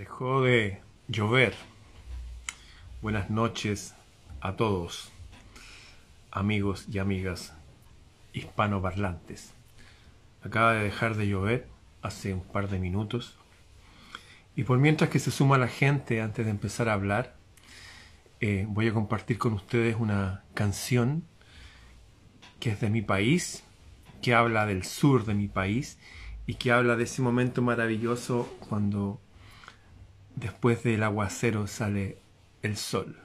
Dejó de llover. Buenas noches a todos, amigos y amigas hispanoparlantes. Acaba de dejar de llover hace un par de minutos. Y por mientras que se suma la gente antes de empezar a hablar, eh, voy a compartir con ustedes una canción que es de mi país, que habla del sur de mi país y que habla de ese momento maravilloso cuando después del aguacero sale el sol.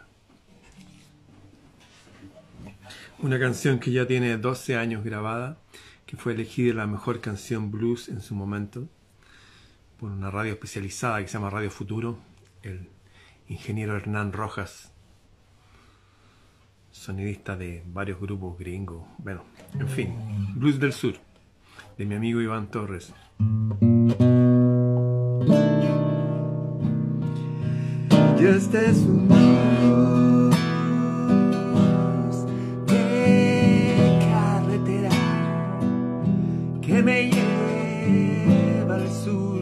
Una canción que ya tiene 12 años grabada, que fue elegida la mejor canción blues en su momento por una radio especializada que se llama Radio Futuro, el ingeniero Hernán Rojas, sonidista de varios grupos gringos, bueno, en fin, Blues del Sur, de mi amigo Iván Torres. Este es un blues de carretera que me lleva al sur.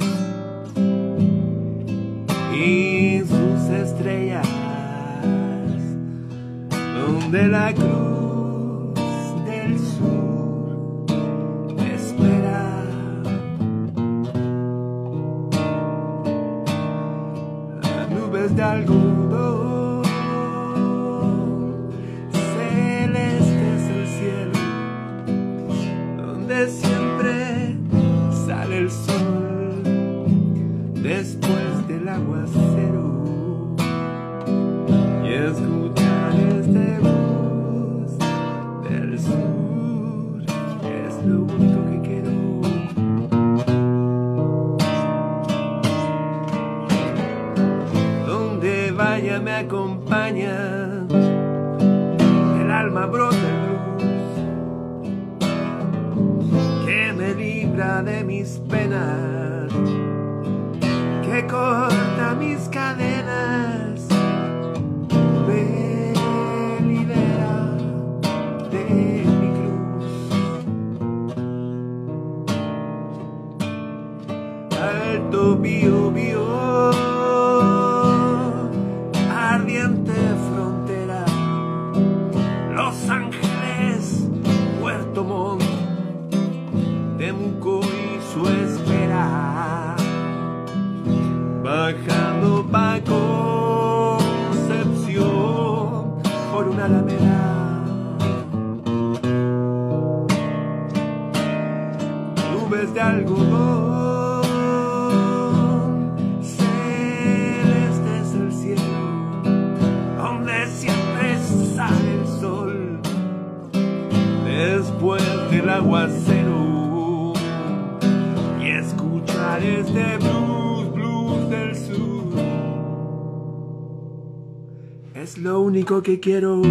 Y sus estrellas donde la cruz nubes de nubes de algodón, celeste es el cielo, donde siempre sale el sol, después del aguacero, y escuchar este blues, blues del sur, es lo único que quiero.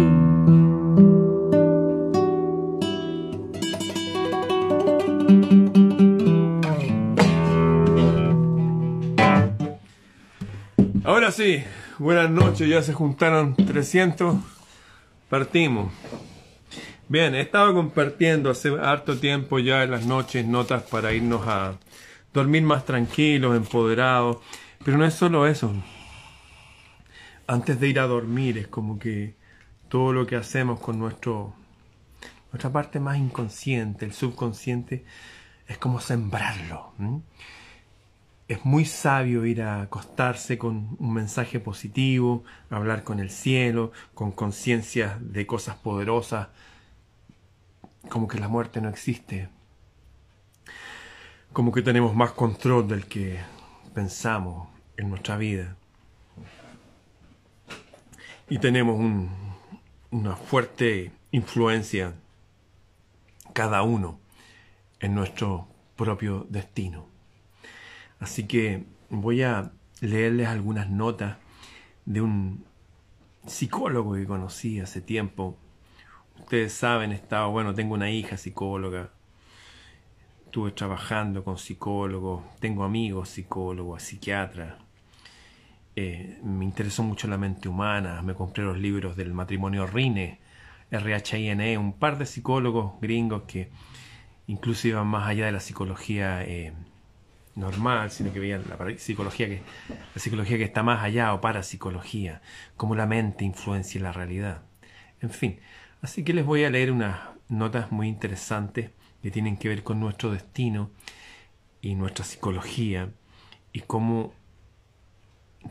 Buenas noches, ya se juntaron 300, partimos. Bien, he estado compartiendo hace harto tiempo ya en las noches notas para irnos a dormir más tranquilos, empoderados, pero no es solo eso. Antes de ir a dormir es como que todo lo que hacemos con nuestro nuestra parte más inconsciente, el subconsciente, es como sembrarlo. Es muy sabio ir a acostarse con un mensaje positivo, hablar con el cielo, con conciencia de cosas poderosas, como que la muerte no existe, como que tenemos más control del que pensamos en nuestra vida. Y tenemos un- una fuerte influencia cada uno en nuestro propio destino. Así que voy a leerles algunas notas de un psicólogo que conocí hace tiempo. Ustedes saben, he estado, bueno, tengo una hija psicóloga, estuve trabajando con psicólogos, tengo amigos psicólogos, psiquiatras. Eh, me interesó mucho la mente humana, me compré los libros del matrimonio Rine, RHINE, un par de psicólogos gringos que incluso iban más allá de la psicología eh, normal, sino que veían la psicología que, la psicología que está más allá o parapsicología, cómo la mente influencia la realidad. En fin, así que les voy a leer unas notas muy interesantes que tienen que ver con nuestro destino y nuestra psicología y cómo,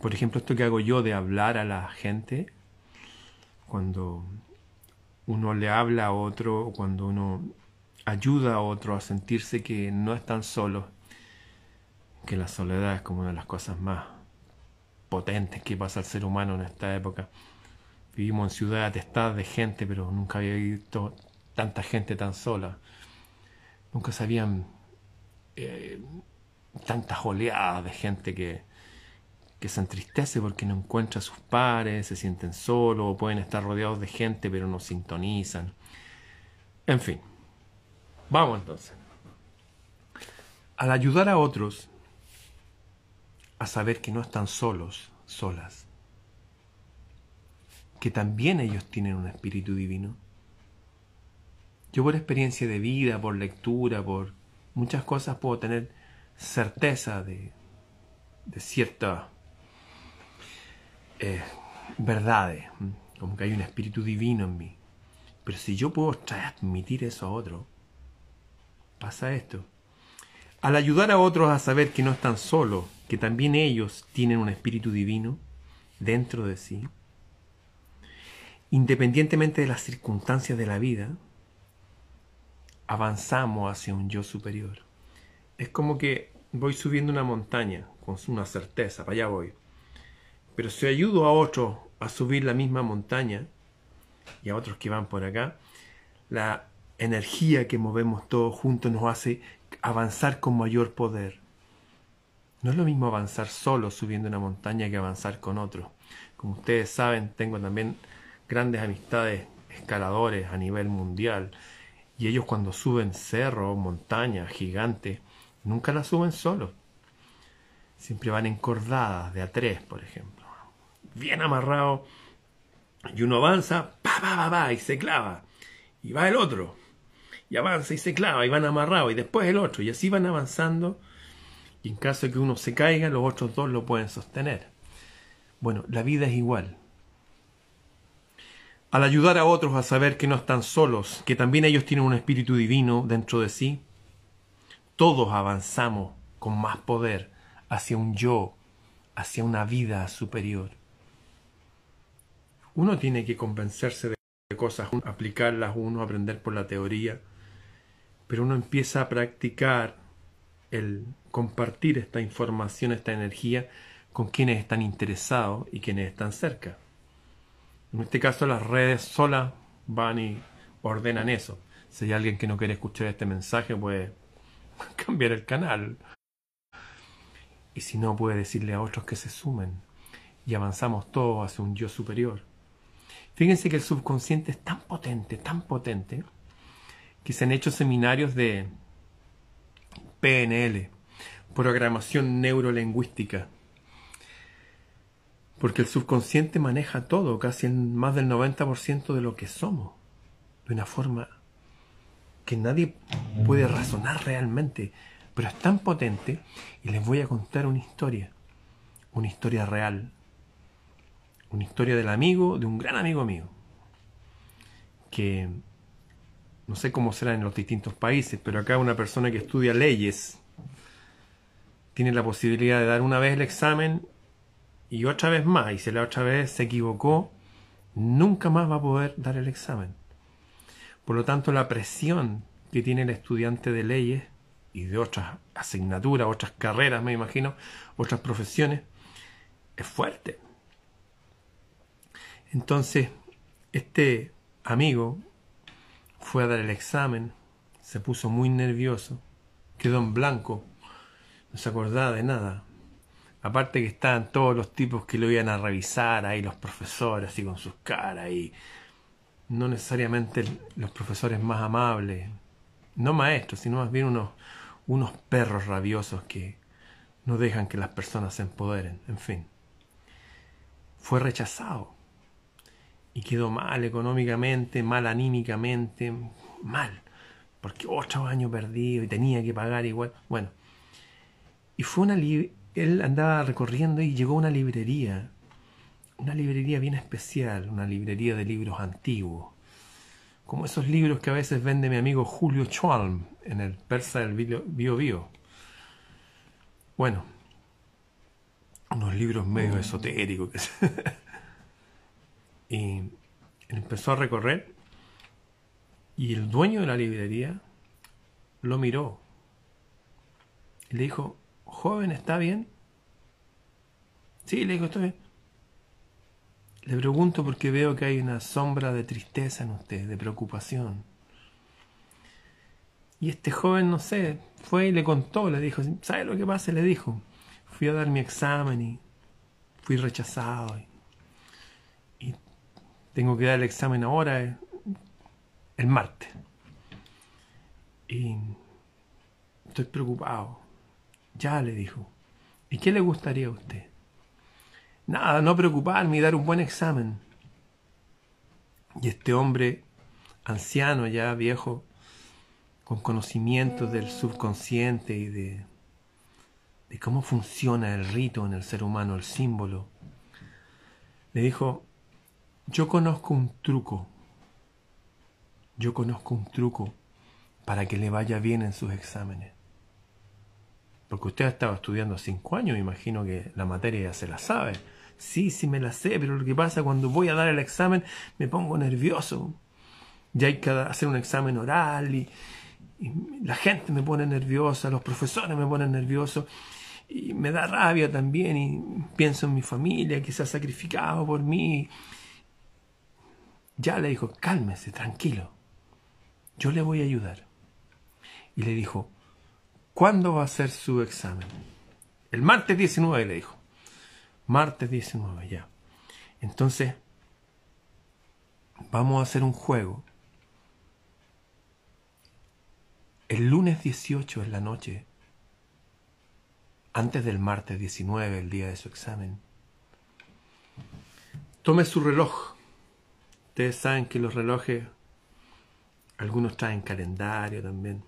por ejemplo, esto que hago yo de hablar a la gente, cuando uno le habla a otro, cuando uno ayuda a otro a sentirse que no están solos, que la soledad es como una de las cosas más potentes que pasa al ser humano en esta época. Vivimos en ciudades atestadas de gente, pero nunca había visto tanta gente tan sola. Nunca se habían eh, tantas oleadas de gente que, que se entristece porque no encuentra a sus pares, se sienten solos, pueden estar rodeados de gente pero no sintonizan. En fin, vamos entonces. Al ayudar a otros a saber que no están solos, solas, que también ellos tienen un espíritu divino. Yo por experiencia de vida, por lectura, por muchas cosas puedo tener certeza de, ciertas eh, verdades, como que hay un espíritu divino en mí. Pero si yo puedo transmitir eso a otro, pasa esto. Al ayudar a otros a saber que no están solos, que también ellos tienen un espíritu divino dentro de sí, independientemente de las circunstancias de la vida, avanzamos hacia un yo superior. Es como que voy subiendo una montaña con una certeza, para allá voy. Pero si ayudo a otros a subir la misma montaña y a otros que van por acá, la energía que movemos todos juntos nos hace avanzar con mayor poder. No es lo mismo avanzar solo subiendo una montaña que avanzar con otros. Como ustedes saben, tengo también grandes amistades escaladores a nivel mundial y ellos cuando suben cerros, montañas gigantes, nunca las suben solos. Siempre van encordadas de a tres, por ejemplo. Bien amarrado y uno avanza, pa, pa, pa, pa, y se clava. Y va el otro. Y avanza y se clava y van amarrados y después el otro. Y así van avanzando y en caso de que uno se caiga, los otros dos lo pueden sostener. Bueno, la vida es igual. Al ayudar a otros a saber que no están solos, que también ellos tienen un espíritu divino dentro de sí, todos avanzamos con más poder hacia un yo, hacia una vida superior. Uno tiene que convencerse de cosas, aplicarlas uno, aprender por la teoría, pero uno empieza a practicar el compartir esta información, esta energía con quienes están interesados y quienes están cerca. En este caso las redes solas van y ordenan eso. Si hay alguien que no quiere escuchar este mensaje, puede cambiar el canal. Y si no, puede decirle a otros que se sumen. Y avanzamos todos hacia un yo superior. Fíjense que el subconsciente es tan potente, tan potente, que se han hecho seminarios de PNL, programación neurolingüística, porque el subconsciente maneja todo, casi en más del 90% de lo que somos, de una forma que nadie puede razonar realmente, pero es tan potente y les voy a contar una historia, una historia real, una historia del amigo, de un gran amigo mío, que no sé cómo será en los distintos países, pero acá una persona que estudia leyes tiene la posibilidad de dar una vez el examen y otra vez más, y si la otra vez se equivocó, nunca más va a poder dar el examen. Por lo tanto, la presión que tiene el estudiante de leyes y de otras asignaturas, otras carreras, me imagino, otras profesiones, es fuerte. Entonces, este amigo fue a dar el examen, se puso muy nervioso, quedó en blanco, no se acordaba de nada. Aparte que estaban todos los tipos que lo iban a revisar, ahí los profesores, así con sus caras, y no necesariamente los profesores más amables, no maestros, sino más bien unos, unos perros rabiosos que no dejan que las personas se empoderen, en fin. Fue rechazado y quedó mal económicamente, mal anímicamente, mal, porque otro año perdido y tenía que pagar igual. Bueno, Y fue una él andaba recorriendo y llegó a una librería, una librería bien especial, una librería de libros antiguos, como esos libros que a veces vende mi amigo Julio Schwalm en el Persa del Bio. Bio. Bueno, unos libros medio esotéricos. él empezó a recorrer y el dueño de la librería lo miró y le dijo, joven, ¿está bien? Sí, le dijo, estoy bien. Le pregunto porque veo que hay una sombra de tristeza en usted, de preocupación. Y este joven, no sé, fue y le contó, le dijo, ¿sabe lo que pasa? Le dijo, fui a dar mi examen y fui rechazado. Y tengo que dar el examen ahora, eh, el martes. Y estoy preocupado. Ya le dijo. ¿Y qué le gustaría a usted? Nada, no preocuparme y dar un buen examen. Y este hombre, anciano ya, viejo, con conocimientos del subconsciente y de, de cómo funciona el rito en el ser humano, el símbolo, le dijo, yo conozco un truco, yo conozco un truco para que le vaya bien en sus exámenes. Porque usted ha estado estudiando cinco años, imagino que la materia ya se la sabe. Sí, sí me la sé, pero lo que pasa cuando voy a dar el examen me pongo nervioso. Ya hay que hacer un examen oral y la gente me pone nerviosa, los profesores me ponen nervioso y me da rabia también y pienso en mi familia que se ha sacrificado por mí. Ya le dijo, cálmese, tranquilo, yo le voy a ayudar. Y le dijo, ¿cuándo va a ser su examen? El martes 19, le dijo. Martes 19, ya. Entonces, vamos a hacer un juego. El lunes 18 en la noche, antes del martes 19, el día de su examen, tome su reloj. Ustedes saben que los relojes, algunos traen calendario también.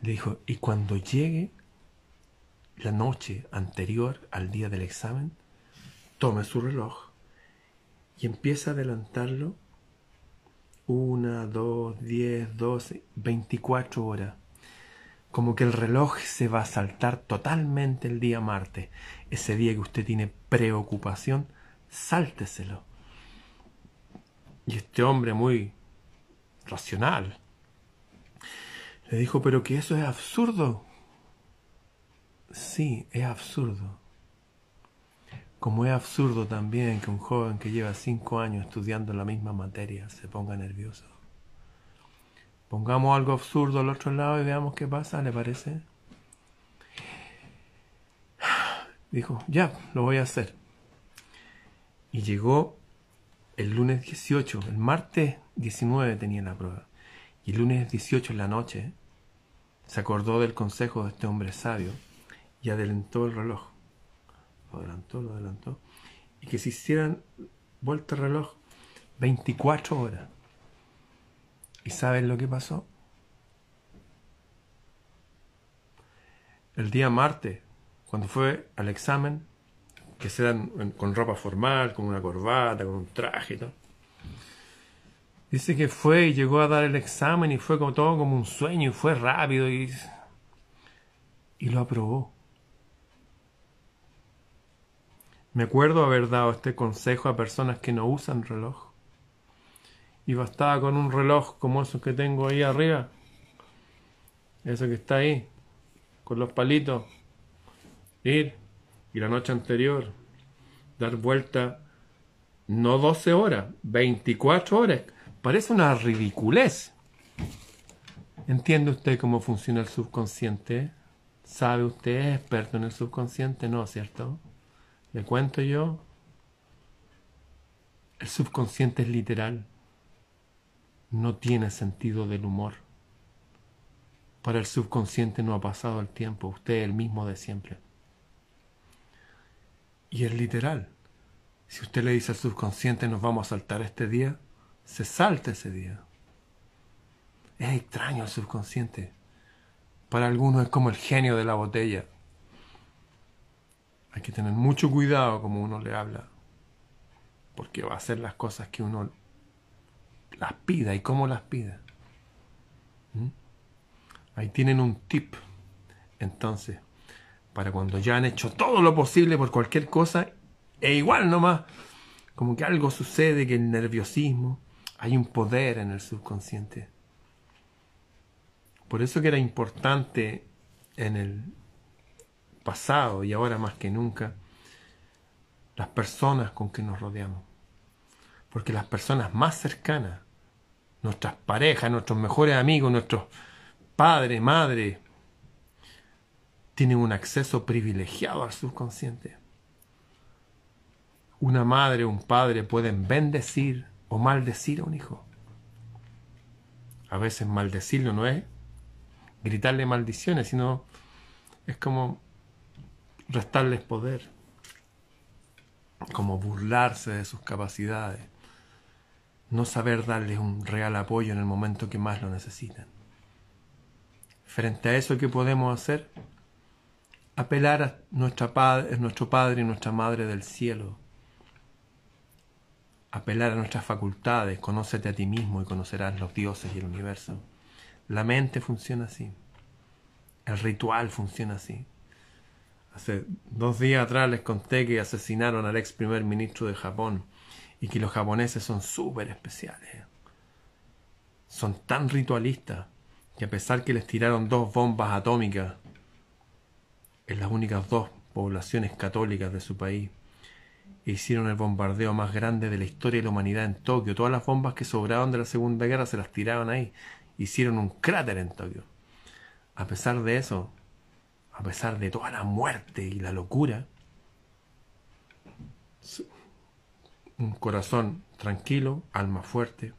Le dijo, y cuando llegue la noche anterior al día del examen, tome su reloj y empieza a adelantarlo una, dos, diez, doce, veinticuatro horas. Como que el reloj se va a saltar totalmente el día martes. Ese día que usted tiene preocupación, sálteselo. Y este hombre muy racional le dijo, pero que eso es absurdo. Sí, es absurdo. Como es absurdo también que un joven que lleva cinco años estudiando la misma materia se ponga nervioso. Pongamos algo absurdo al otro lado y veamos qué pasa, ¿le parece? Dijo, ya, lo voy a hacer. Y llegó el lunes 18, el martes 19 tenía la prueba. Y el lunes 18 en la noche se acordó del consejo de este hombre sabio y adelantó el reloj. Lo adelantó, lo adelantó. Y que se hicieran vuelta el reloj 24 horas. ¿Y saben lo que pasó? El día martes, cuando fue al examen, que se dan con ropa formal, con una corbata, con un traje y todo. Dice que fue y llegó a dar el examen y fue como todo como un sueño y fue rápido y, y lo aprobó. Me acuerdo haber dado este consejo a personas que no usan reloj. Y bastaba con un reloj como esos que tengo ahí arriba. Eso que está ahí, con los palitos. Ir y la noche anterior dar vuelta no 12 horas, 24 horas. Parece una ridiculez. ¿Entiende usted cómo funciona el subconsciente? ¿Sabe usted? ¿Es experto en el subconsciente? No, ¿cierto? ¿Le cuento yo? El subconsciente es literal. No tiene sentido del humor. Para el subconsciente no ha pasado el tiempo. Usted es el mismo de siempre. Y es literal. Si usted le dice al subconsciente nos vamos a saltar este día, se salta ese día. Es extraño el subconsciente. Para algunos es como el genio de la botella. Hay que tener mucho cuidado como uno le habla, porque va a hacer las cosas que uno las pida y cómo las pida. ¿Mm? Ahí tienen un tip. Entonces, para cuando ya han hecho todo lo posible por cualquier cosa, e igual nomás, como que algo sucede, que el nerviosismo, hay un poder en el subconsciente. Por eso que era importante en el pasado y ahora más que nunca las personas con que nos rodeamos. Porque las personas más cercanas, nuestras parejas, nuestros mejores amigos, nuestros padres, madres, tienen un acceso privilegiado al subconsciente. Una madre o un padre pueden bendecir o maldecir a un hijo. A veces maldecirlo no es gritarle maldiciones, sino es como restarles poder, como burlarse de sus capacidades, no saber darles un real apoyo en el momento que más lo necesitan. Frente a eso, ¿qué podemos hacer? Apelar a nuestra padre, nuestro Padre y nuestra Madre del cielo. Apelar a nuestras facultades, conócete a ti mismo y conocerás los dioses y el universo. La mente funciona así. El ritual funciona así. Hace dos días atrás les conté que asesinaron al ex primer ministro de Japón y que los japoneses son súper especiales. Son tan ritualistas que a pesar que les tiraron dos bombas atómicas en las únicas dos poblaciones católicas de su país, e hicieron el bombardeo más grande de la historia de la humanidad en Tokio. Todas las bombas que sobraron de la Segunda Guerra se las tiraron ahí. Hicieron un cráter en Tokio. A pesar de eso, a pesar de toda la muerte y la locura, un corazón tranquilo, alma fuerte,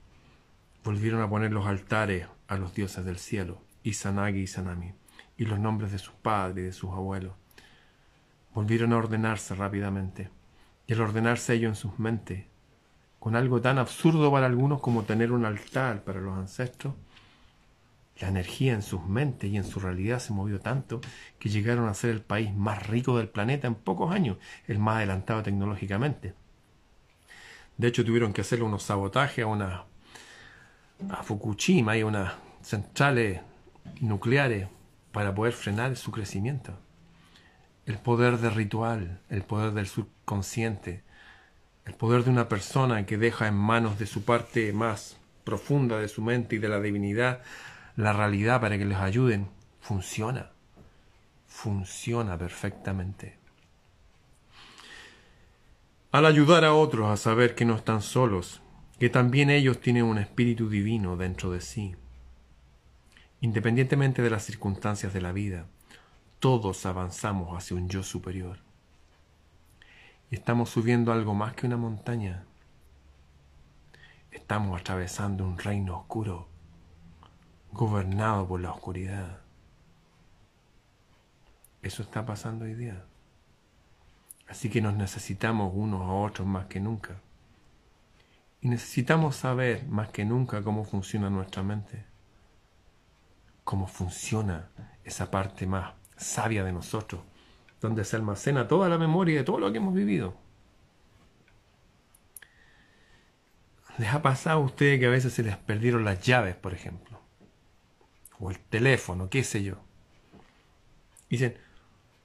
volvieron a poner los altares a los dioses del cielo, Izanagi y Sanami, y los nombres de sus padres y de sus abuelos. Volvieron a ordenarse rápidamente, y al ordenarse ellos en sus mentes, con algo tan absurdo para algunos como tener un altar para los ancestros, la energía en sus mentes y en su realidad se movió tanto que llegaron a ser el país más rico del planeta en pocos años, el más adelantado tecnológicamente. De hecho, tuvieron que hacerle unos sabotajes a una a Fukushima y a unas centrales nucleares para poder frenar su crecimiento. El poder del ritual, el poder del subconsciente, el poder de una persona que deja en manos de su parte más profunda de su mente y de la divinidad la realidad para que les ayuden, funciona. Funciona perfectamente. Al ayudar a otros a saber que no están solos, que también ellos tienen un espíritu divino dentro de sí. Independientemente de las circunstancias de la vida, todos avanzamos hacia un yo superior. Y estamos subiendo algo más que una montaña. Estamos atravesando un reino oscuro gobernado por la oscuridad. Eso está pasando hoy día. Así que nos necesitamos unos a otros más que nunca. Y necesitamos saber más que nunca cómo funciona nuestra mente, cómo funciona esa parte más sabia de nosotros, donde se almacena toda la memoria de todo lo que hemos vivido. ¿Les ha pasado a ustedes que a veces se les perdieron las llaves, por ejemplo? o el teléfono, qué sé yo. dicen,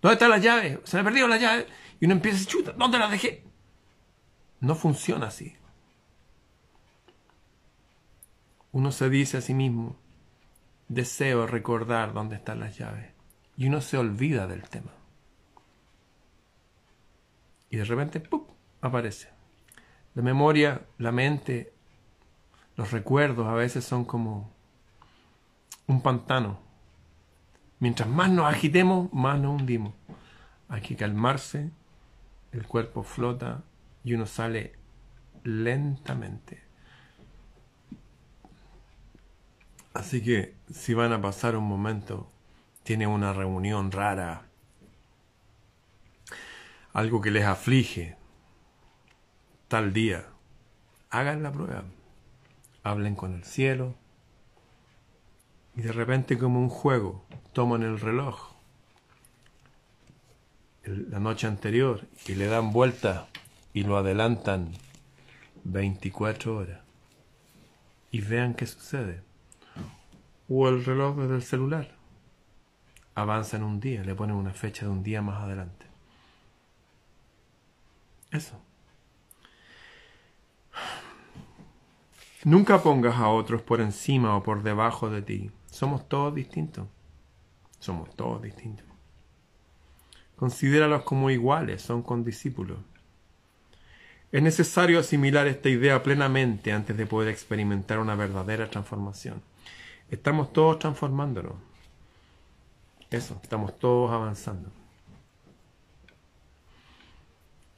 ¿dónde está la llave? Se me perdido la llave. Y uno empieza a decir, chuta, ¿dónde la dejé? No funciona así. Uno se dice a sí mismo, deseo recordar dónde están las llaves. Y uno se olvida del tema. Y de repente, ¡pum!, aparece. La memoria, la mente, los recuerdos a veces son como un pantano. Mientras más nos agitemos, más nos hundimos. Hay que calmarse, el cuerpo flota y uno sale lentamente. Así que si van a pasar un momento, tiene una reunión rara, algo que les aflige, tal día, hagan la prueba. Hablen con el cielo, Y de repente como un juego, toman el reloj el- la noche anterior y le dan vuelta y lo adelantan 24 horas. Y vean qué sucede. O el reloj desde el celular. Avanza en un día, le ponen una fecha de un día más adelante. Eso. Nunca pongas a otros por encima o por debajo de ti. Somos todos distintos. Somos todos distintos. Considéralos como iguales, son condiscípulos. Es necesario asimilar esta idea plenamente antes de poder experimentar una verdadera transformación. Estamos todos transformándonos. Eso, estamos todos avanzando.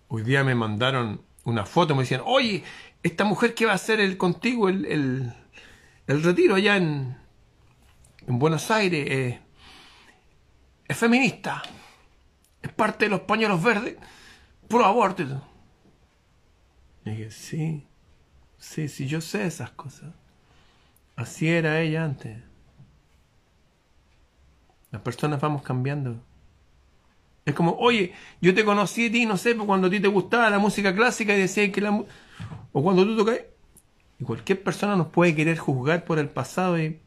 Hoy día me mandaron una foto, me decían, oye, esta mujer que va a hacer el contigo el, el, el retiro allá en, en Buenos Aires eh, es feminista, es parte de los pañuelos verdes, pro aborto. y todo". Y dije, sí, sí, sí, yo sé esas cosas. Así era ella antes. Las personas vamos cambiando. Es como, oye, yo te conocí a ti, no sé, pues, cuando a ti te gustaba la música clásica y decías que la... O cuando tú tocas... Y cualquier persona nos puede querer juzgar por el pasado y...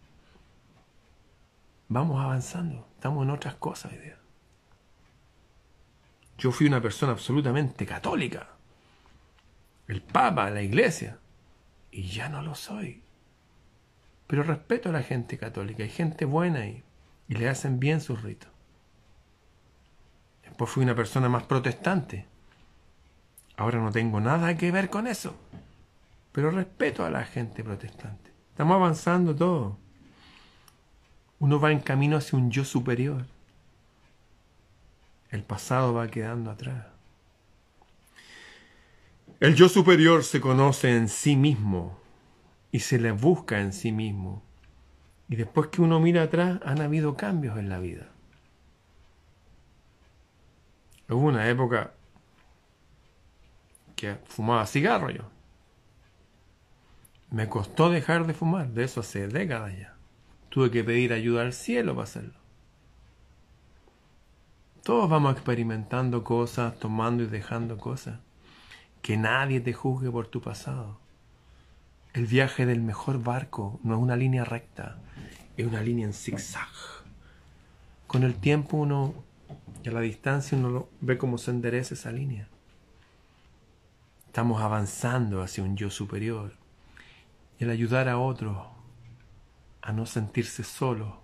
Vamos avanzando. Estamos en otras cosas hoy. Yo fui una persona absolutamente católica. El Papa, la Iglesia. Y ya no lo soy. Pero respeto a la gente católica. Hay gente buena y, y le hacen bien sus ritos. Después fui una persona más protestante. Ahora no tengo nada que ver con eso. Pero respeto a la gente protestante. Estamos avanzando todo. Uno va en camino hacia un yo superior. El pasado va quedando atrás. El yo superior se conoce en sí mismo y se le busca en sí mismo. Y después que uno mira atrás, han habido cambios en la vida. Hubo una época que fumaba cigarro yo. Me costó dejar de fumar, de eso hace décadas ya. Tuve que pedir ayuda al cielo para hacerlo. Todos vamos experimentando cosas, tomando y dejando cosas. Que nadie te juzgue por tu pasado. El viaje del mejor barco no es una línea recta, es una línea en zigzag. Con el tiempo uno, y a la distancia uno ve cómo se endereza esa línea. Estamos avanzando hacia un yo superior. Y el ayudar a otros a no sentirse solos,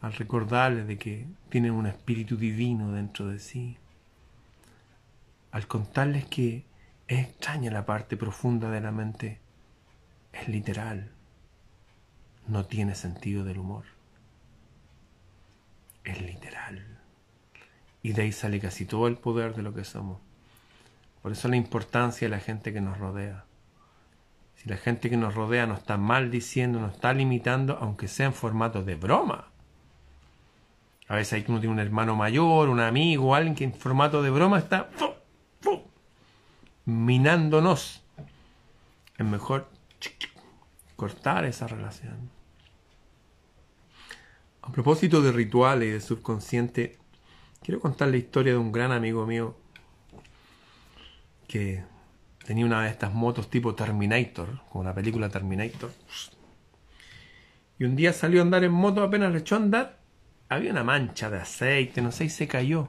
al recordarles de que tienen un espíritu divino dentro de sí, al contarles que es extraña la parte profunda de la mente, es literal, no tiene sentido del humor, es literal. Y de ahí sale casi todo el poder de lo que somos. Por eso la importancia de la gente que nos rodea. Si la gente que nos rodea nos está maldiciendo, nos está limitando, aunque sea en formato de broma. A veces hay uno tiene un hermano mayor, un amigo, alguien que en formato de broma está ¡fu! ¡fu! minándonos. Es mejor cortar esa relación. A propósito de rituales y de subconsciente, quiero contar la historia de un gran amigo mío que tenía una de estas motos tipo Terminator, como la película Terminator. Y un día salió a andar en moto, apenas le echó a andar, había una mancha de aceite, no sé, y se cayó.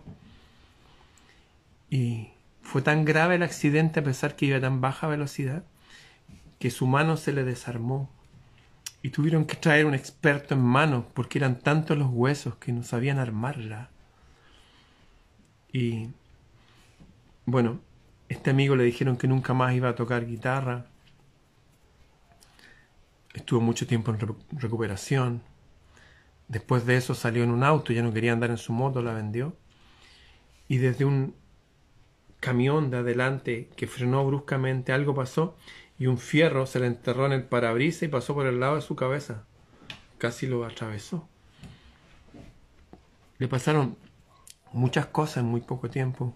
Y fue tan grave el accidente, a pesar que iba a tan baja velocidad, que su mano se le desarmó. Y tuvieron que traer un experto en manos, porque eran tantos los huesos que no sabían armarla. Y bueno, este amigo le dijeron que nunca más iba a tocar guitarra. Estuvo mucho tiempo en recu- recuperación. Después de eso salió en un auto, ya no quería andar en su moto, la vendió. Y desde un camión de adelante que frenó bruscamente, algo pasó y un fierro se le enterró en el parabrisas y pasó por el lado de su cabeza. Casi lo atravesó. Le pasaron muchas cosas en muy poco tiempo.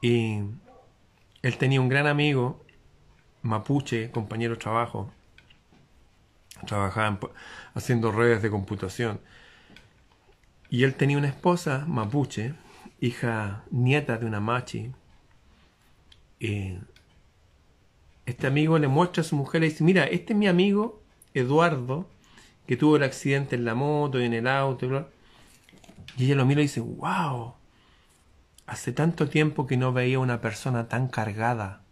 Y él tenía un gran amigo, mapuche, compañero de trabajo, trabajaba en pu- haciendo redes de computación. Y él tenía una esposa mapuche, hija nieta de una machi. Y este amigo le muestra a su mujer y le dice, mira, este es mi amigo Eduardo, que tuvo el accidente en la moto y en el auto. Y, bla". y ella lo mira y dice, wow, hace tanto tiempo que no veía una persona tan cargada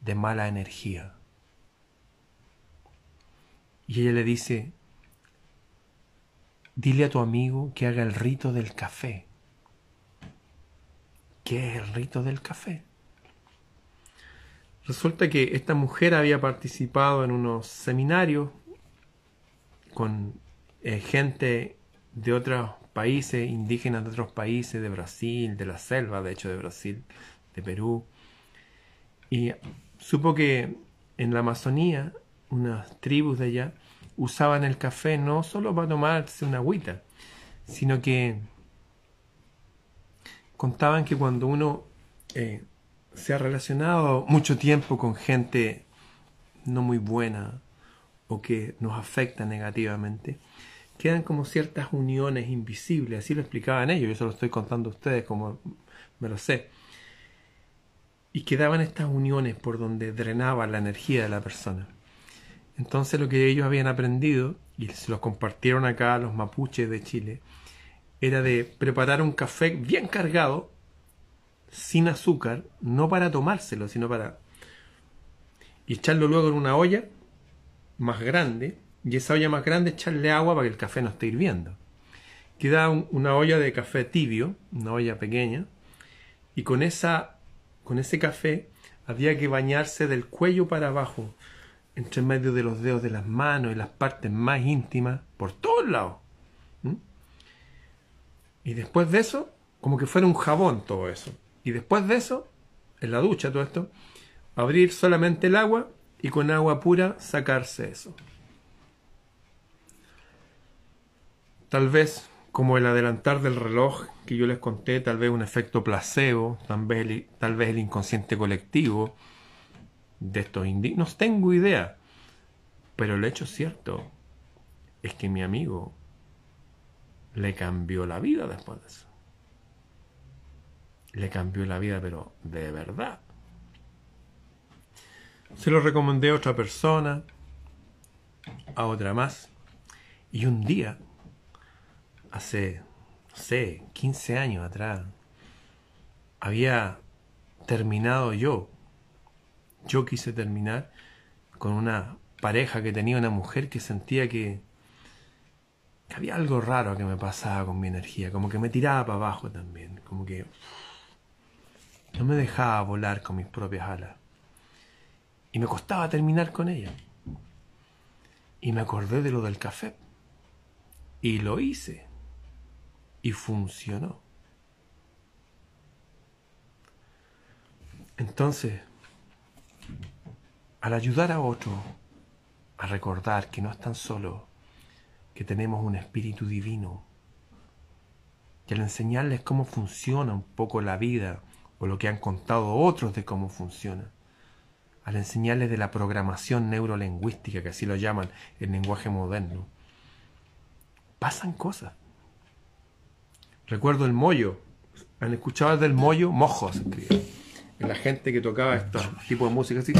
de mala energía. Y ella le dice, dile a tu amigo que haga el rito del café. ¿Qué es el rito del café? Resulta que esta mujer había participado en unos seminarios con eh, gente de otros países, indígenas de otros países, de Brasil, de la selva, de hecho, de Brasil, de Perú. Y supo que en la Amazonía, unas tribus de allá usaban el café no solo para tomarse una agüita, sino que contaban que cuando uno eh, se ha relacionado mucho tiempo con gente no muy buena o que nos afecta negativamente, quedan como ciertas uniones invisibles, así lo explicaban ellos, yo se lo estoy contando a ustedes como me lo sé. Y quedaban estas uniones por donde drenaba la energía de la persona. Entonces lo que ellos habían aprendido, y se los compartieron acá a los mapuches de Chile, era de preparar un café bien cargado, sin azúcar, no para tomárselo, sino para... y echarlo luego en una olla más grande, y esa olla más grande echarle agua para que el café no esté hirviendo. Queda un- una olla de café tibio, una olla pequeña, y con esa con ese café había que bañarse del cuello para abajo, entre medio de los dedos de las manos y las partes más íntimas, por todos lados. Y después de eso, como que fuera un jabón todo eso. Y después de eso, en la ducha todo esto, abrir solamente el agua y con agua pura sacarse eso. Tal vez como el adelantar del reloj que yo les conté, tal vez un efecto placebo, tal vez el, tal vez el inconsciente colectivo de estos indígenas. No tengo idea. Pero el hecho cierto es que mi amigo le cambió la vida después de eso. Le cambió la vida, pero de verdad. Se lo recomendé a otra persona, a otra más. Y un día, hace, no sé, 15 años atrás, había terminado yo. Yo quise terminar con una pareja que tenía una mujer que sentía que, había algo raro que me pasaba con mi energía, como que me tiraba para abajo también, como que no me dejaba volar con mis propias alas. Y me costaba terminar con ella. Y me acordé de lo del café. Y lo hice. Y funcionó. Entonces, al ayudar a otro a recordar que no están solos, que tenemos un espíritu divino, y al enseñarles cómo funciona un poco la vida o lo que han contado otros de cómo funciona, al enseñarles de la programación neurolingüística, que así lo llaman el lenguaje moderno, pasan cosas. Recuerdo el mollo. ¿Han escuchado del mollo? Mojo se escribía. La gente que tocaba estos tipos de música así.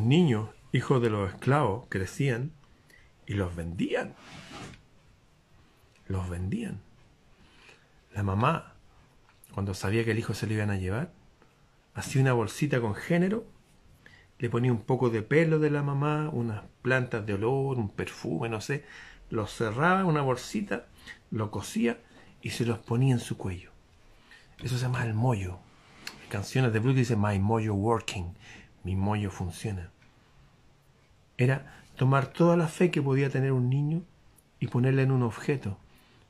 Niños, hijos de los esclavos, crecían y los vendían. Los vendían. La mamá, cuando sabía que el hijo se lo iban a llevar, hacía una bolsita con género, le ponía un poco de pelo de la mamá, unas plantas de olor, un perfume, no sé, lo cerraba en una bolsita, lo cosía y se los ponía en su cuello. Eso se llama el mollo. Canciones de blues que dicen My Mojo Working, mi mollo funciona. Era tomar toda la fe que podía tener un niño y ponerla en un objeto.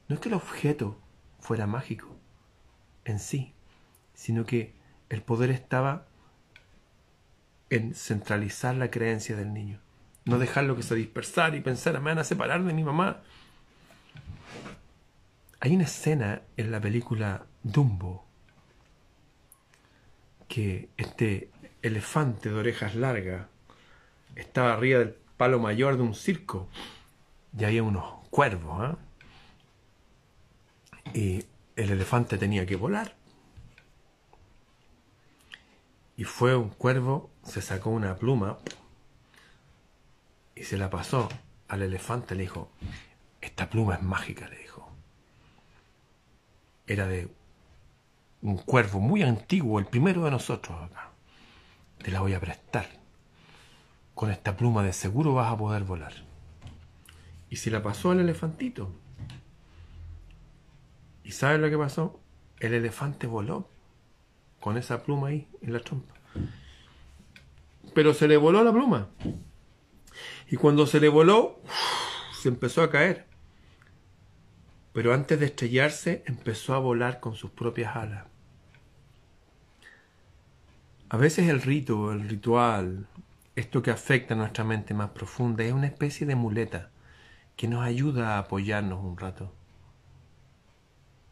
No es que el objeto fuera mágico en sí, sino que el poder estaba en centralizar la creencia del niño. No dejarlo que se dispersara y pensara, me van a separar de mi mamá. Hay una escena en la película Dumbo que este elefante de orejas largas estaba arriba del palo mayor de un circo y había unos cuervos. ¿ah? Y el elefante tenía que volar. Y fue un cuervo, se sacó una pluma y se la pasó al elefante. Le dijo, esta pluma es mágica, le dijo. Era de un cuervo muy antiguo, el primero de nosotros acá. Te la voy a prestar. Con esta pluma de seguro vas a poder volar. Y se la pasó al elefantito. ¿Y sabes lo que pasó? El elefante voló con esa pluma ahí en la trompa. Pero se le voló la pluma. Y cuando se le voló, se empezó a caer. Pero antes de estrellarse, empezó a volar con sus propias alas. A veces el rito, el ritual, esto que afecta a nuestra mente más profunda, es una especie de muleta que nos ayuda a apoyarnos un rato.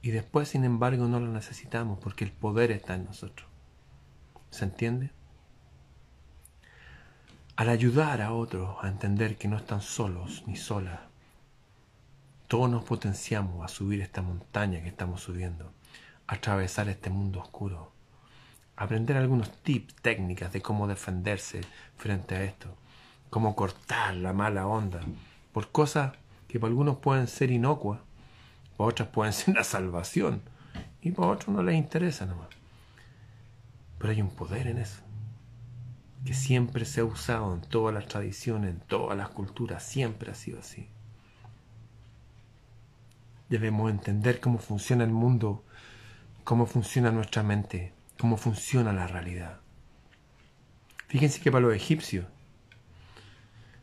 Y después, sin embargo, no lo necesitamos porque el poder está en nosotros. ¿Se entiende? Al ayudar a otros a entender que no están solos ni solas, todos nos potenciamos a subir esta montaña que estamos subiendo, a atravesar este mundo oscuro, aprender algunos tips, técnicas de cómo defenderse frente a esto, cómo cortar la mala onda por cosas que para algunos pueden ser inocuas, para otras pueden ser la salvación y para otros no les interesa nomás. Pero hay un poder en eso, que siempre se ha usado en todas las tradiciones, en todas las culturas, siempre ha sido así. Debemos entender cómo funciona el mundo, cómo funciona nuestra mente, cómo funciona la realidad. Fíjense que para los egipcios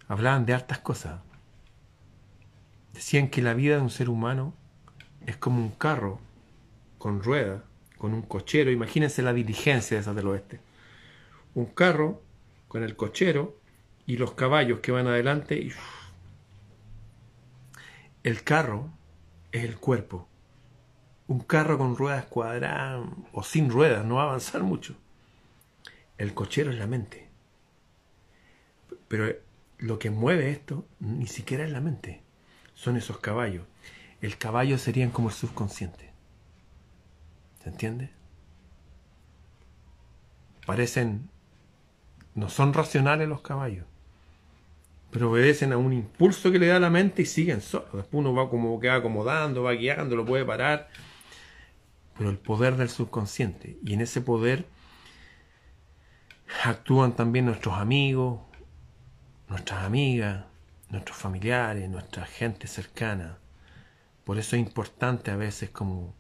hablaban de hartas cosas. Decían que la vida de un ser humano es como un carro con ruedas, con un cochero. Imagínense la diligencia de esa del oeste. Un carro con el cochero y los caballos que van adelante y el carro es el cuerpo. Un carro con ruedas cuadradas o sin ruedas no va a avanzar mucho. El cochero es la mente. Pero lo que mueve esto ni siquiera es la mente. Son esos caballos. El caballo serían como el subconsciente. ¿Se entiende? Parecen... No son racionales los caballos pero obedecen a un impulso que le da la mente y siguen solos. Después uno va como que va acomodando, va guiando, lo puede parar. Pero el poder del subconsciente. Y en ese poder actúan también nuestros amigos, nuestras amigas, nuestros familiares, nuestra gente cercana. Por eso es importante a veces como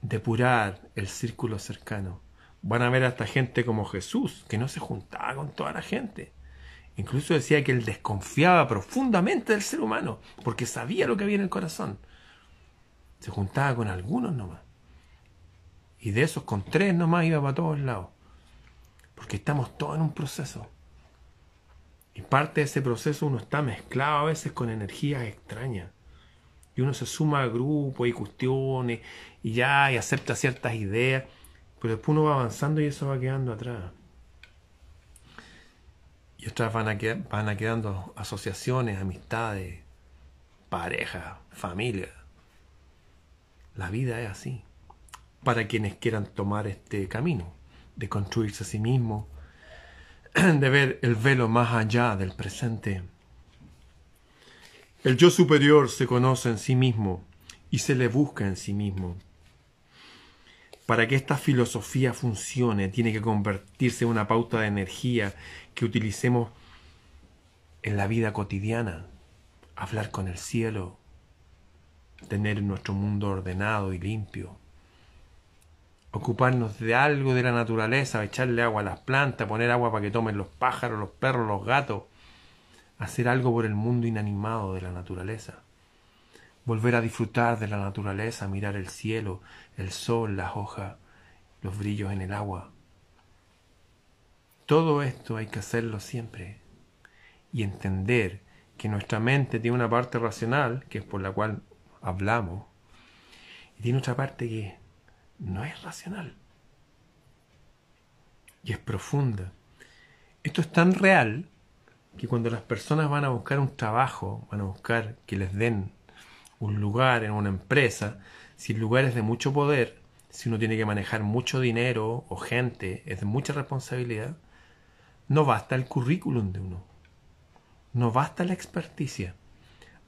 depurar el círculo cercano. Van a ver a esta gente como Jesús, que no se juntaba con toda la gente Incluso decía que él desconfiaba profundamente del ser humano, porque sabía lo que había en el corazón. Se juntaba con algunos nomás. Y de esos con tres nomás iba para todos lados. Porque estamos todos en un proceso. Y parte de ese proceso uno está mezclado a veces con energías extrañas. Y uno se suma a grupos y cuestiones y ya, y acepta ciertas ideas. Pero después uno va avanzando y eso va quedando atrás y otras van, a van quedando asociaciones, amistades, parejas, familia. La vida es así. Para quienes quieran tomar este camino, de construirse a sí mismo, de ver el velo más allá del presente. El yo superior se conoce en sí mismo y se le busca en sí mismo. Para que esta filosofía funcione, tiene que convertirse en una pauta de energía que utilicemos en la vida cotidiana, hablar con el cielo, tener nuestro mundo ordenado y limpio, ocuparnos de algo de la naturaleza, echarle agua a las plantas, poner agua para que tomen los pájaros, los perros, los gatos, hacer algo por el mundo inanimado de la naturaleza, volver a disfrutar de la naturaleza, mirar el cielo, el sol, las hojas, los brillos en el agua. Todo esto hay que hacerlo siempre y entender que nuestra mente tiene una parte racional, que es por la cual hablamos, y tiene otra parte que no es racional y es profunda. Esto es tan real que cuando las personas van a buscar un trabajo, van a buscar que les den un lugar en una empresa, si el lugar es de mucho poder, si uno tiene que manejar mucho dinero o gente, es de mucha responsabilidad, no basta el currículum de uno, no basta la experticia.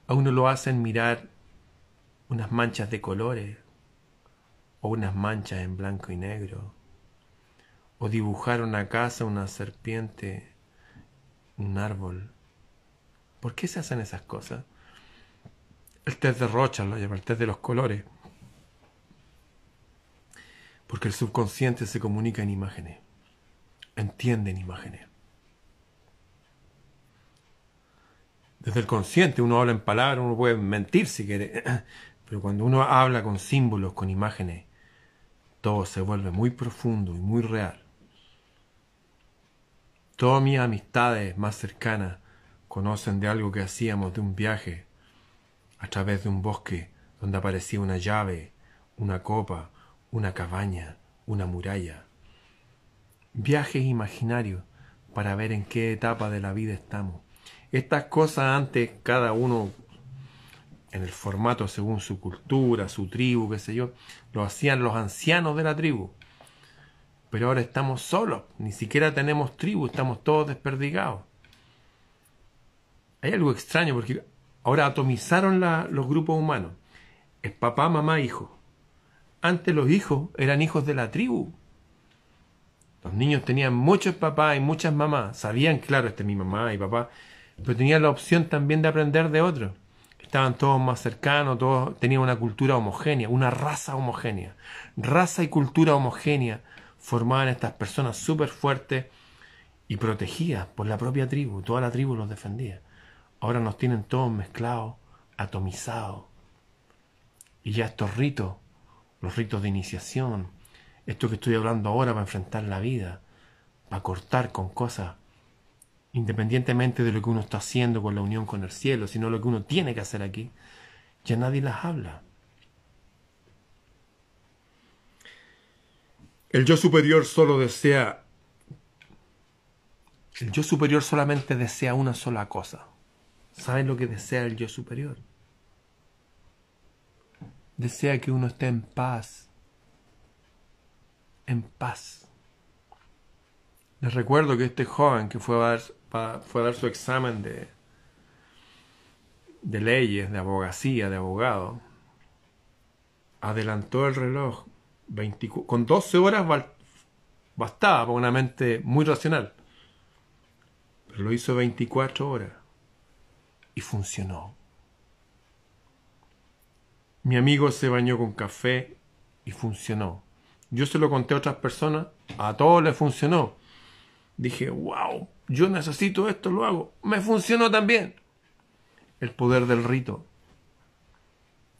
A uno lo hacen mirar unas manchas de colores o unas manchas en blanco y negro o dibujar una casa, una serpiente, un árbol. ¿Por qué se hacen esas cosas? El test de Rocha lo el test de los colores. Porque el subconsciente se comunica en imágenes, entiende en imágenes. Desde el consciente uno habla en palabras, uno puede mentir si quiere, pero cuando uno habla con símbolos, con imágenes, todo se vuelve muy profundo y muy real. Todas mis amistades más cercanas conocen de algo que hacíamos de un viaje a través de un bosque donde aparecía una llave, una copa, una cabaña, una muralla. Viajes imaginarios para ver en qué etapa de la vida estamos. Estas cosas antes cada uno en el formato según su cultura, su tribu, qué sé yo, lo hacían los ancianos de la tribu. Pero ahora estamos solos, ni siquiera tenemos tribu, estamos todos desperdigados. Hay algo extraño porque ahora atomizaron los grupos humanos. Es papá, mamá, hijo. Antes los hijos eran hijos de la tribu. Los niños tenían muchos papás y muchas mamás. Sabían, claro, este es mi mamá y papá, pero tenían la opción también de aprender de otros. Estaban todos más cercanos, todos tenían una cultura homogénea, una raza homogénea. Raza y cultura homogénea formaban estas personas súper fuertes y protegidas por la propia tribu. Toda la tribu los defendía. Ahora nos tienen todos mezclados, atomizados. Y ya estos ritos, los ritos de iniciación, esto que estoy hablando ahora para enfrentar la vida, para cortar con cosas, independientemente de lo que uno está haciendo con la unión con el cielo, sino lo que uno tiene que hacer aquí, ya nadie las habla. El yo superior solo desea... El yo superior solamente desea una sola cosa. ¿Saben lo que desea el yo superior? Desea que uno esté en paz. En paz. Les recuerdo que este joven que fue a fue a dar su examen de, de leyes, de abogacía, de abogado, adelantó el reloj con 12 horas bastaba para una mente muy racional. Pero lo hizo 24 horas y funcionó. Mi amigo se bañó con café y funcionó. Yo se lo conté a otras personas, a todos les funcionó. Dije, wow, yo necesito esto, lo hago. Me funcionó también. El poder del rito.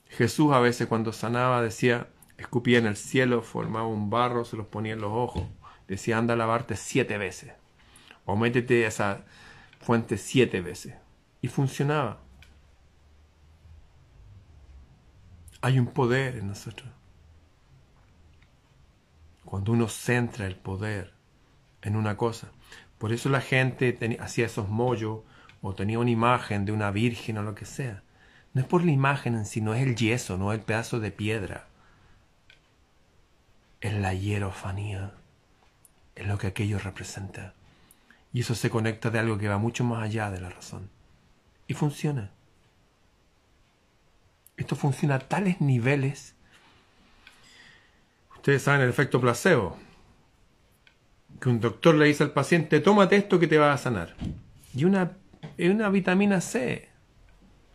Jesús a veces cuando sanaba decía, escupía en el cielo, formaba un barro, se los ponía en los ojos. Decía, anda a lavarte siete veces. O métete a esa fuente siete veces. Y funcionaba. Hay un poder en nosotros. Cuando uno centra el poder en una cosa. Por eso la gente hacía esos mollos o tenía una imagen de una virgen o lo que sea. No es por la imagen en sí, no es el yeso, no es el pedazo de piedra es la hierofanía, es lo que aquello representa. Y eso se conecta de algo que va mucho más allá de la razón. Y funciona. Esto funciona a tales niveles. Ustedes saben el efecto placebo. Que un doctor le dice al paciente, tómate esto que te va a sanar. Y una, una vitamina C.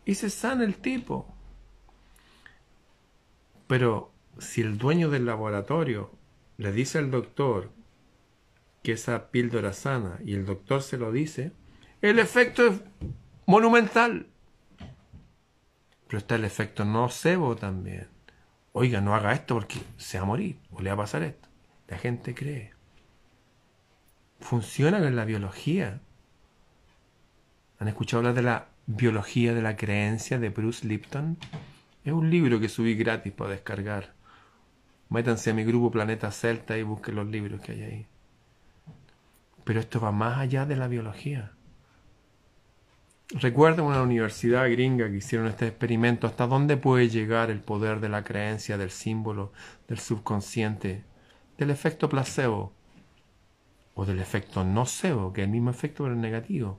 Y se sana el tipo. Pero si el dueño del laboratorio le dice al doctor que esa píldora sana y el doctor se lo dice, el efecto es monumental. Pero está el efecto nocebo también. Oiga, no haga esto porque se va a morir o le va a pasar esto. La gente cree. Funciona con la biología. ¿Han escuchado hablar de la biología de la creencia de Bruce Lipton? Es un libro que subí gratis para descargar. Métanse a mi grupo Planeta Celta y busquen los libros que hay ahí. Pero esto va más allá de la biología. Recuerden una universidad gringa que hicieron este experimento. ¿Hasta dónde puede llegar el poder de la creencia, del símbolo, del subconsciente, del efecto placebo o del efecto nocebo, que es el mismo efecto pero negativo?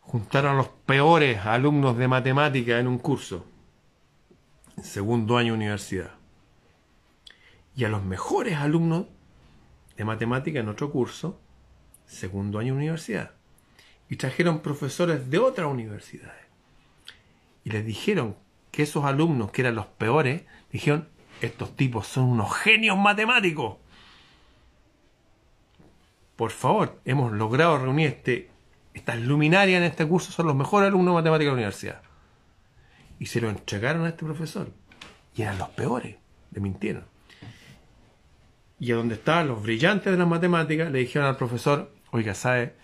Juntaron a los peores alumnos de matemática en un curso, en segundo año de universidad, y a los mejores alumnos de matemática en otro curso, segundo año de universidad y trajeron profesores de otras universidades. Y les dijeron que esos alumnos, que eran los peores, dijeron, estos tipos son unos genios matemáticos. Por favor, hemos logrado reunir este, estas luminarias en este curso, son los mejores alumnos de matemática de la universidad. Y se lo entregaron a este profesor. Y eran los peores, le mintieron. Y a donde estaban los brillantes de las matemáticas, le dijeron al profesor, oiga, ¿sabe?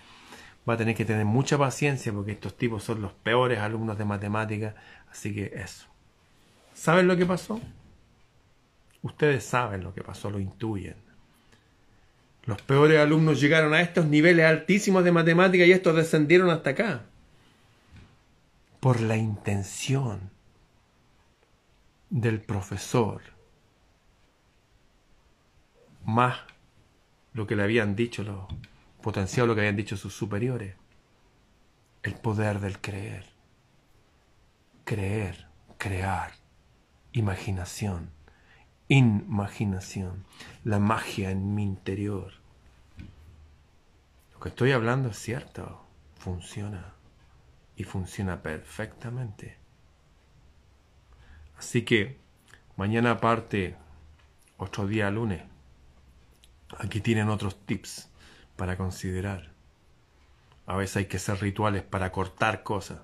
va a tener que tener mucha paciencia porque estos tipos son los peores alumnos de matemáticas. Así que eso. ¿Saben lo que pasó? Ustedes saben lo que pasó, lo intuyen. Los peores alumnos llegaron a estos niveles altísimos de matemática y estos descendieron hasta acá. Por la intención del profesor. Más lo que le habían dicho los potenciado lo que habían dicho sus superiores. El poder del creer. Creer, crear, imaginación, imaginación, la magia en mi interior. Lo que estoy hablando es cierto, funciona y funciona perfectamente. Así que mañana aparte, otro día lunes, aquí tienen otros tips para considerar. A veces hay que hacer rituales para cortar cosas.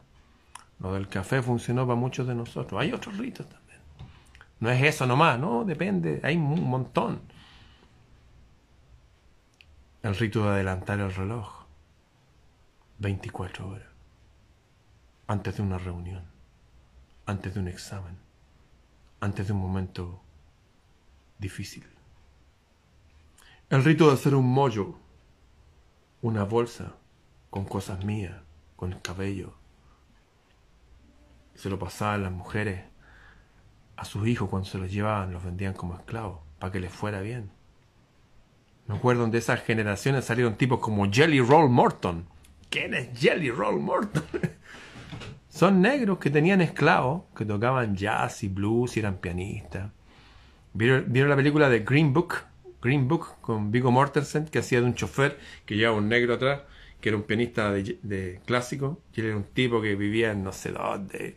Lo del café funcionó para muchos de nosotros. Hay otros ritos también. No es eso nomás, no, depende, hay un montón. El rito de adelantar el reloj. 24 horas. Antes de una reunión. Antes de un examen. Antes de un momento difícil. El rito de hacer un mollo una bolsa con cosas mías, con el cabello. Se lo pasaban las mujeres a sus hijos cuando se los llevaban, los vendían como esclavos, para que les fuera bien. Me acuerdo de esas generaciones salieron tipos como Jelly Roll Morton. ¿Quién es Jelly Roll Morton? Son negros que tenían esclavos, que tocaban jazz y blues y eran pianistas. ¿Vieron, ¿Vieron la película de Green Book? Green Book con Vigo Mortensen, que hacía de un chofer que llevaba un negro atrás, que era un pianista de, clásico, y él era un tipo que vivía en no sé dónde,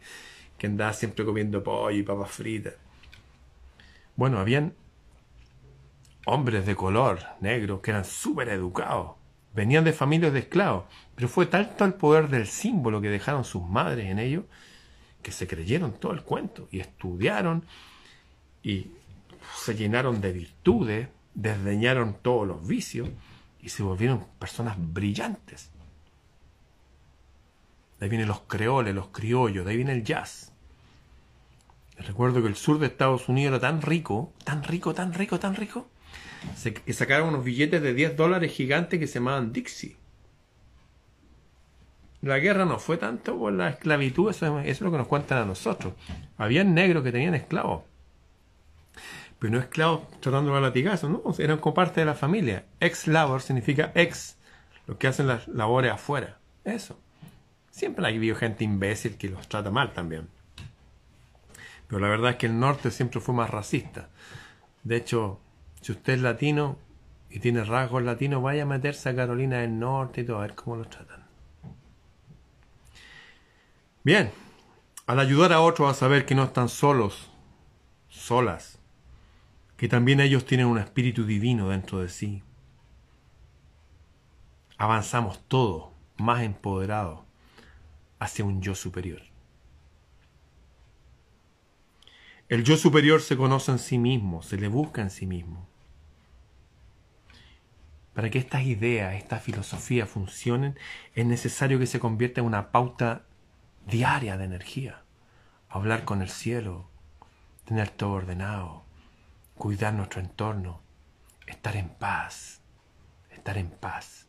que andaba siempre comiendo pollo y papas fritas. Bueno, habían hombres de color negro que eran súper educados, venían de familias de esclavos, pero fue tanto el poder del símbolo que dejaron sus madres en ellos que se creyeron todo el cuento y estudiaron y se llenaron de virtudes desdeñaron todos los vicios y se volvieron personas brillantes. De ahí vienen los creoles, los criollos, de ahí viene el jazz. Recuerdo que el sur de Estados Unidos era tan rico, tan rico, tan rico, tan rico, que sacaron unos billetes de 10 dólares gigantes que se llamaban Dixie. La guerra no fue tanto por la esclavitud, eso, es lo que nos cuentan a nosotros. Habían negros que tenían esclavos pero no esclavos tratando a latigazo, no, eran como parte de la familia. Ex labor significa ex, lo que hacen las labores afuera. Eso. Siempre hay habido gente imbécil que los trata mal también. Pero la verdad es que el norte siempre fue más racista. De hecho, si usted es latino y tiene rasgos latinos, vaya a meterse a Carolina del Norte y todo, a ver cómo los tratan. Bien, al ayudar a otros a saber que no están solos, solas, que también ellos tienen un espíritu divino dentro de sí. Avanzamos todos más empoderados hacia un yo superior. El yo superior se conoce en sí mismo, se le busca en sí mismo. Para que estas ideas, esta filosofía funcionen, es necesario que se convierta en una pauta diaria de energía. Hablar con el cielo, tener todo ordenado, cuidar nuestro entorno, estar en paz, estar en paz.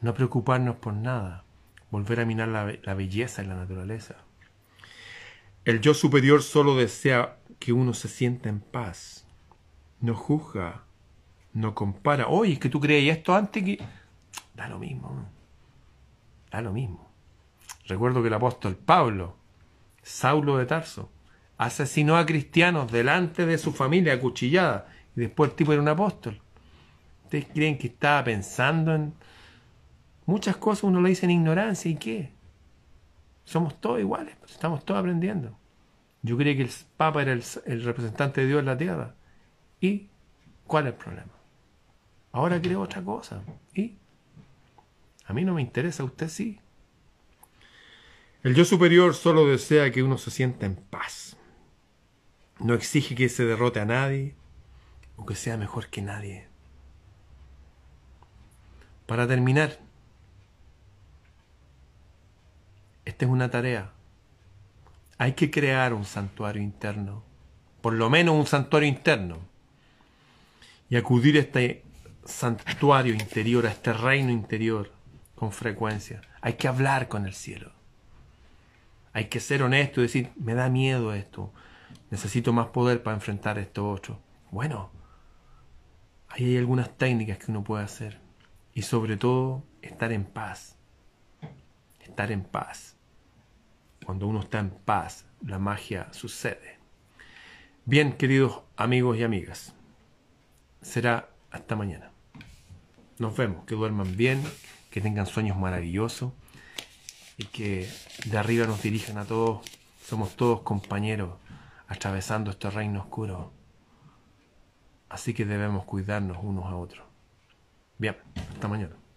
No preocuparnos por nada, volver a mirar la, belleza en la naturaleza. El yo superior solo desea que uno se sienta en paz. No juzga, no compara. Oye, es que tú creías esto antes que... Da lo mismo. Da lo mismo. Recuerdo que el apóstol Pablo, Saulo de Tarso, asesinó a cristianos delante de su familia acuchillada y después el tipo era un apóstol. ¿Ustedes creen que estaba pensando en muchas cosas? Uno lo dice en ignorancia y qué? Somos todos iguales, pues, estamos todos aprendiendo. Yo creía que el Papa era el, el representante de Dios en la tierra. ¿Y cuál es el problema? Ahora creo otra cosa. ¿Y? A mí no me interesa, usted sí. El yo superior solo desea que uno se sienta en paz. No exige que se derrote a nadie o que sea mejor que nadie. Para terminar, esta es una tarea. Hay que crear un santuario interno, por lo menos un santuario interno, y acudir a este santuario interior, a este reino interior con frecuencia. Hay que hablar con el cielo. Hay que ser honesto y decir, me da miedo esto, necesito más poder para enfrentar esto otro. Bueno, ahí hay algunas técnicas que uno puede hacer. Y sobre todo, estar en paz. Estar en paz. Cuando uno está en paz, la magia sucede. Bien, queridos amigos y amigas, será hasta mañana. Nos vemos, que duerman bien, que tengan sueños maravillosos y que de arriba nos dirijan a todos. Somos todos compañeros atravesando este reino oscuro. Así que debemos cuidarnos unos a otros. Bien, hasta mañana.